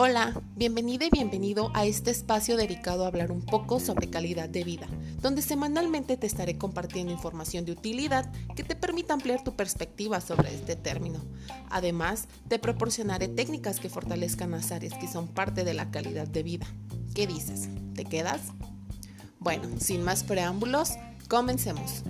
Hola, bienvenida y bienvenido a este espacio dedicado a hablar un poco sobre calidad de vida, donde semanalmente te estaré compartiendo información de utilidad que te permita ampliar tu perspectiva sobre este término. Además, te proporcionaré técnicas que fortalezcan las áreas que son parte de la calidad de vida. ¿Qué dices? ¿Te quedas? Bueno, sin más preámbulos, comencemos.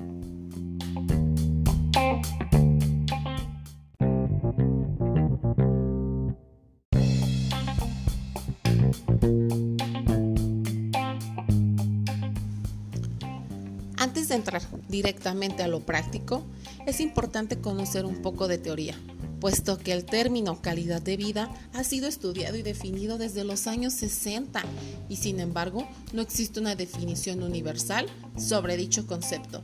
Directamente a lo práctico, es importante conocer un poco de teoría, puesto que el término calidad de vida ha sido estudiado y definido desde los años 60 y sin embargo no existe una definición universal sobre dicho concepto,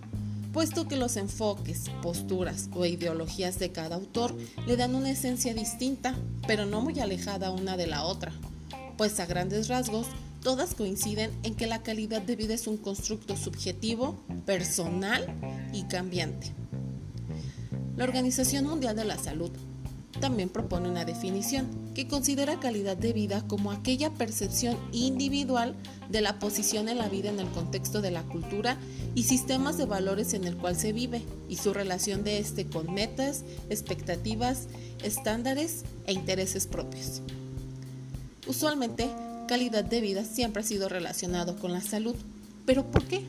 puesto que los enfoques, posturas o ideologías de cada autor le dan una esencia distinta, pero no muy alejada una de la otra, pues a grandes rasgos todas coinciden en que la calidad de vida es un constructo subjetivo, personal y cambiante. La Organización Mundial de la Salud también propone una definición que considera calidad de vida como aquella percepción individual de la posición en la vida en el contexto de la cultura y sistemas de valores en el cual se vive y su relación de este con metas, expectativas, estándares e intereses propios. Usualmente calidad de vida siempre ha sido relacionado con la salud. ¿Pero por qué?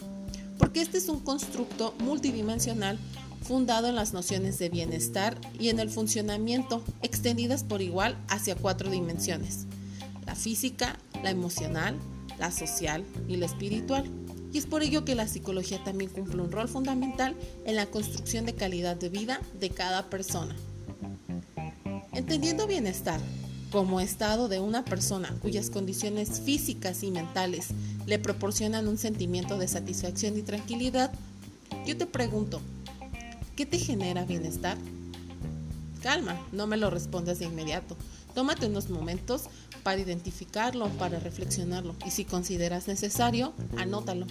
Porque este es un constructo multidimensional fundado en las nociones de bienestar y en el funcionamiento, extendidas por igual hacia cuatro dimensiones, la física, la emocional, la social y la espiritual. Y es por ello que la psicología también cumple un rol fundamental en la construcción de calidad de vida de cada persona. Entendiendo bienestar como estado de una persona cuyas condiciones físicas y mentales le proporcionan un sentimiento de satisfacción y tranquilidad, yo te pregunto, ¿qué te genera bienestar? Calma, no me lo respondas de inmediato. Tómate unos momentos para identificarlo, para reflexionarlo y si consideras necesario, anótalo.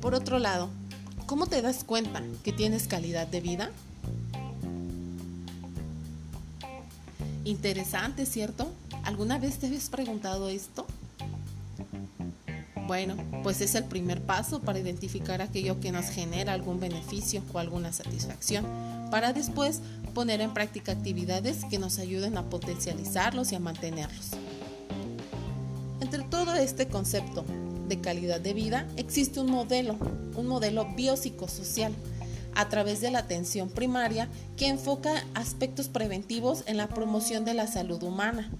Por otro lado, ¿cómo te das cuenta que tienes calidad de vida? Interesante, ¿cierto? ¿Alguna vez te habías preguntado esto? Bueno, pues es el primer paso para identificar aquello que nos genera algún beneficio o alguna satisfacción, para después poner en práctica actividades que nos ayuden a potencializarlos y a mantenerlos. Entre todo este concepto de calidad de vida existe un modelo, un modelo biopsicosocial a través de la atención primaria que enfoca aspectos preventivos en la promoción de la salud humana,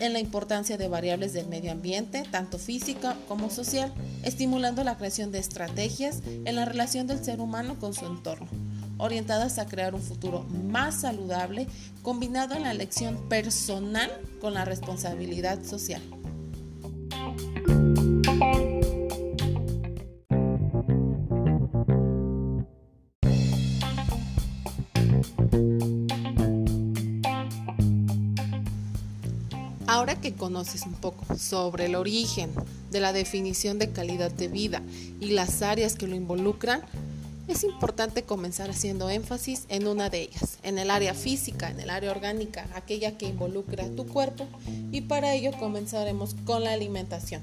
en la importancia de variables del medio ambiente, tanto física como social, estimulando la creación de estrategias en la relación del ser humano con su entorno, orientadas a crear un futuro más saludable, combinado en la elección personal con la responsabilidad social. Ahora que conoces un poco sobre el origen de la definición de calidad de vida y las áreas que lo involucran, es importante comenzar haciendo énfasis en una de ellas, en el área física, en el área orgánica, aquella que involucra tu cuerpo, y para ello comenzaremos con la alimentación,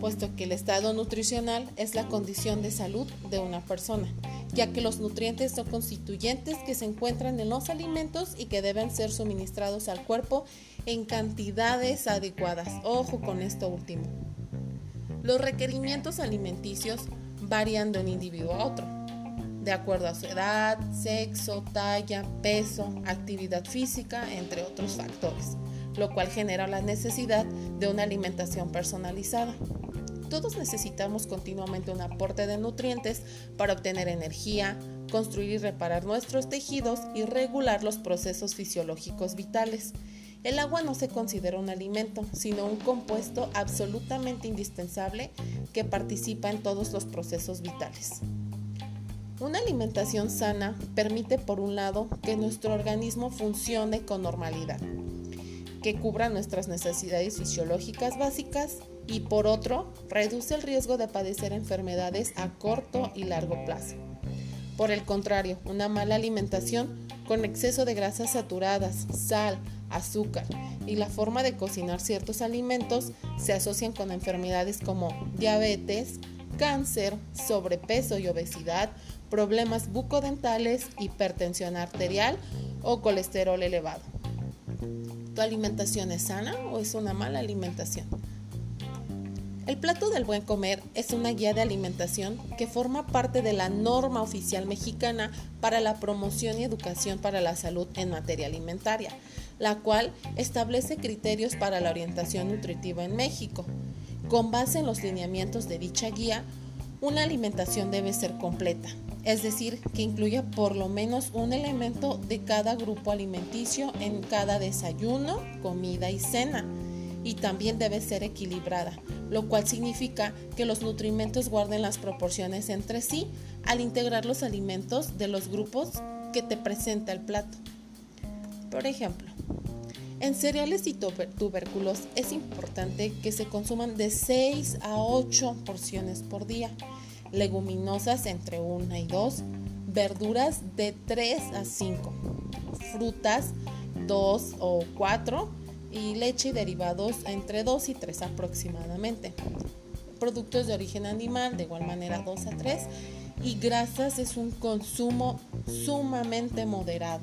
puesto que el estado nutricional es la condición de salud de una persona, ya que los nutrientes son constituyentes que se encuentran en los alimentos y que deben ser suministrados al cuerpo en cantidades adecuadas. Ojo con esto último. Los requerimientos alimenticios varían de un individuo a otro, de acuerdo a su edad, sexo, talla, peso, actividad física, entre otros factores, lo cual genera la necesidad de una alimentación personalizada. Todos necesitamos continuamente un aporte de nutrientes para obtener energía, construir y reparar nuestros tejidos y regular los procesos fisiológicos vitales. El agua no se considera un alimento, sino un compuesto absolutamente indispensable que participa en todos los procesos vitales. Una alimentación sana permite, por un lado, que nuestro organismo funcione con normalidad, que cubra nuestras necesidades fisiológicas básicas y por otro, reduce el riesgo de padecer enfermedades a corto y largo plazo. Por el contrario, una mala alimentación con exceso de grasas saturadas, sal, azúcar y la forma de cocinar ciertos alimentos se asocian con enfermedades como diabetes, cáncer, sobrepeso y obesidad, problemas bucodentales, hipertensión arterial o colesterol elevado. ¿Tu alimentación es sana o es una mala alimentación? El plato del buen comer es una guía de alimentación que forma parte de la norma oficial mexicana para la promoción y educación para la salud en materia alimentaria, la cual establece criterios para la orientación nutritiva en México. Con base en los lineamientos de dicha guía, una alimentación debe ser completa, es decir, que incluya por lo menos un elemento de cada grupo alimenticio en cada desayuno, comida y cena. Y también debe ser equilibrada, lo cual significa que los nutrimentos guarden las proporciones entre sí al integrar los alimentos de los grupos que te presenta el plato. Por ejemplo, en cereales y tubérculos es importante que se consuman de 6 a 8 porciones por día leguminosas entre 1 y 2, verduras de 3 a 5, frutas 2 o 4 y leche y derivados entre 2 y 3 aproximadamente. Productos de origen animal de igual manera 2 a 3 y grasas es un consumo sumamente moderado.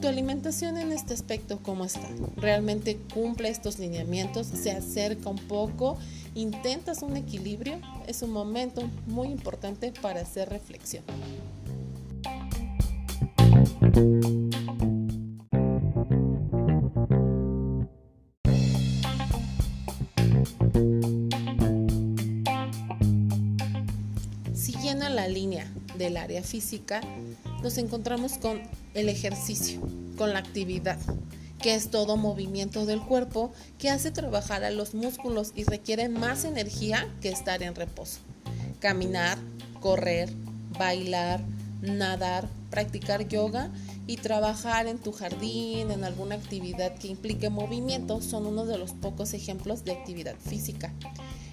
¿Tu alimentación en este aspecto cómo está? ¿Realmente cumple estos lineamientos? ¿Se acerca un poco? ¿Intentas un equilibrio? Es un momento muy importante para hacer reflexión. Siguiendo la línea del área física, nos encontramos con el ejercicio, con la actividad, que es todo movimiento del cuerpo que hace trabajar a los músculos y requiere más energía que estar en reposo. Caminar, correr, bailar, nadar, practicar yoga y trabajar en tu jardín, en alguna actividad que implique movimiento, son uno de los pocos ejemplos de actividad física.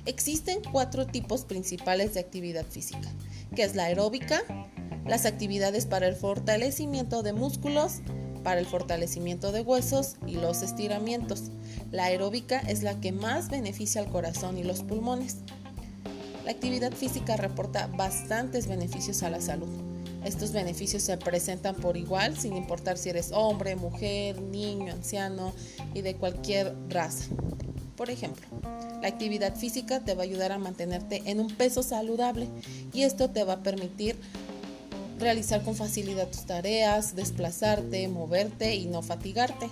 Existen cuatro tipos principales de actividad física, que es la aeróbica, las actividades para el fortalecimiento de músculos, para el fortalecimiento de huesos y los estiramientos. La aeróbica es la que más beneficia al corazón y los pulmones. La actividad física reporta bastantes beneficios a la salud. Estos beneficios se presentan por igual sin importar si eres hombre, mujer, niño, anciano y de cualquier raza. Por ejemplo, la actividad física te va a ayudar a mantenerte en un peso saludable y esto te va a permitir realizar con facilidad tus tareas, desplazarte, moverte y no fatigarte.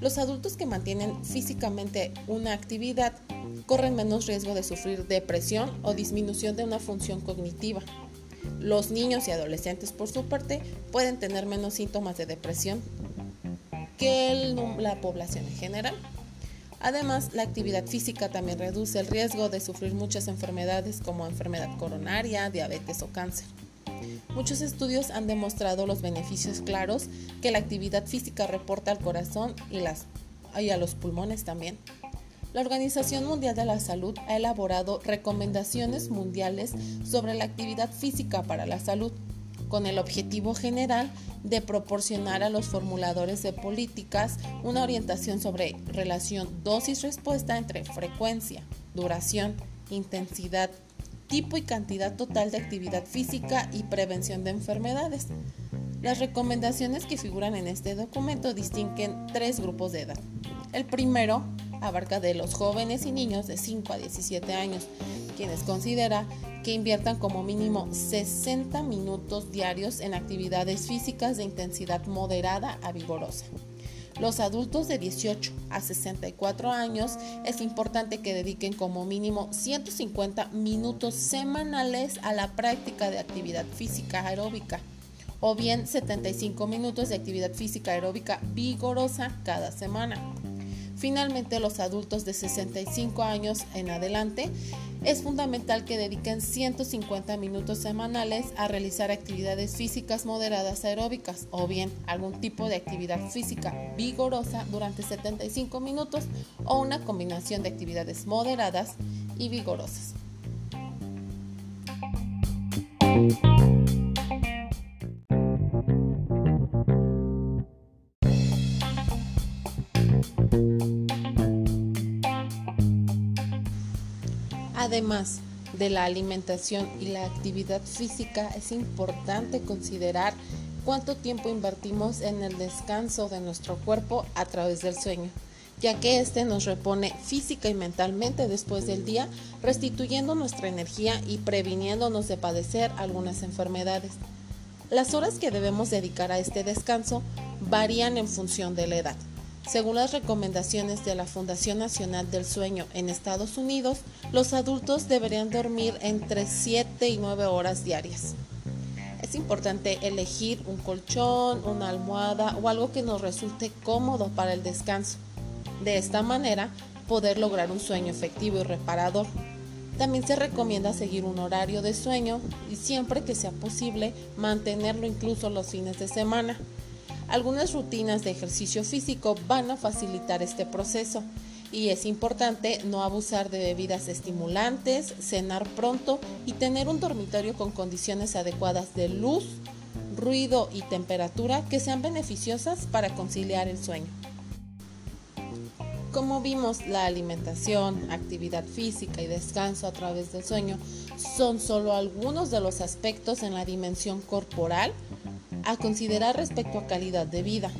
Los adultos que mantienen físicamente una actividad corren menos riesgo de sufrir depresión o disminución de una función cognitiva. Los niños y adolescentes, por su parte, pueden tener menos síntomas de depresión que la población en general. Además, la actividad física también reduce el riesgo de sufrir muchas enfermedades como enfermedad coronaria, diabetes o cáncer. Muchos estudios han demostrado los beneficios claros que la actividad física reporta al corazón y, a los pulmones también. La Organización Mundial de la Salud ha elaborado recomendaciones mundiales sobre la actividad física para la salud, con el objetivo general de proporcionar a los formuladores de políticas una orientación sobre relación dosis-respuesta entre frecuencia, duración, intensidad tipo y cantidad total de actividad física y prevención de enfermedades. Las recomendaciones que figuran en este documento distinguen tres grupos de edad. El primero abarca de los jóvenes y niños de 5 a 17 años, quienes considera que inviertan como mínimo 60 minutos diarios en actividades físicas de intensidad moderada a vigorosa. Los adultos de 18 a 64 años es importante que dediquen como mínimo 150 minutos semanales a la práctica de actividad física aeróbica o bien 75 minutos de actividad física aeróbica vigorosa cada semana. Finalmente, los adultos de 65 años en adelante es fundamental que dediquen 150 minutos semanales a realizar actividades físicas moderadas aeróbicas o bien algún tipo de actividad física vigorosa durante 75 minutos o una combinación de actividades moderadas y vigorosas. Además de la alimentación y la actividad física, es importante considerar cuánto tiempo invertimos en el descanso de nuestro cuerpo a través del sueño, ya que este nos repone física y mentalmente después del día, restituyendo nuestra energía y previniéndonos de padecer algunas enfermedades. Las horas que debemos dedicar a este descanso varían en función de la edad. Según las recomendaciones de la Fundación Nacional del Sueño en Estados Unidos, los adultos deberían dormir entre 7 y 9 horas diarias. Es importante elegir un colchón, una almohada o algo que nos resulte cómodo para el descanso. De esta manera, poder lograr un sueño efectivo y reparador. También se recomienda seguir un horario de sueño y siempre que sea posible mantenerlo incluso los fines de semana. Algunas rutinas de ejercicio físico van a facilitar este proceso y es importante no abusar de bebidas estimulantes, cenar pronto y tener un dormitorio con condiciones adecuadas de luz, ruido y temperatura que sean beneficiosas para conciliar el sueño. Como vimos, la alimentación, actividad física y descanso a través del sueño son solo algunos de los aspectos en la dimensión corporal a considerar respecto a calidad de vida.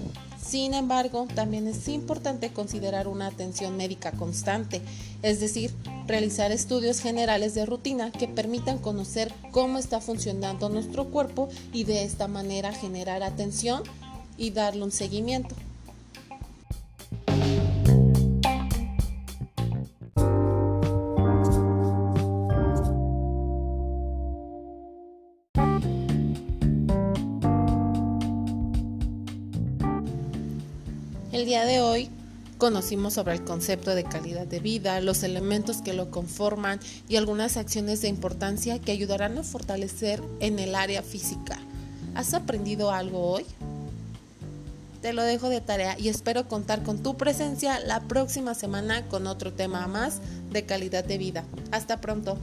Sin embargo, también es importante considerar una atención médica constante, es decir, realizar estudios generales de rutina que permitan conocer cómo está funcionando nuestro cuerpo y de esta manera generar atención y darle un seguimiento. El día de hoy conocimos sobre el concepto de calidad de vida, los elementos que lo conforman y algunas acciones de importancia que ayudarán a fortalecer en el área física. ¿Has aprendido algo hoy? Te lo dejo de tarea y espero contar con tu presencia la próxima semana con otro tema más de calidad de vida. Hasta pronto.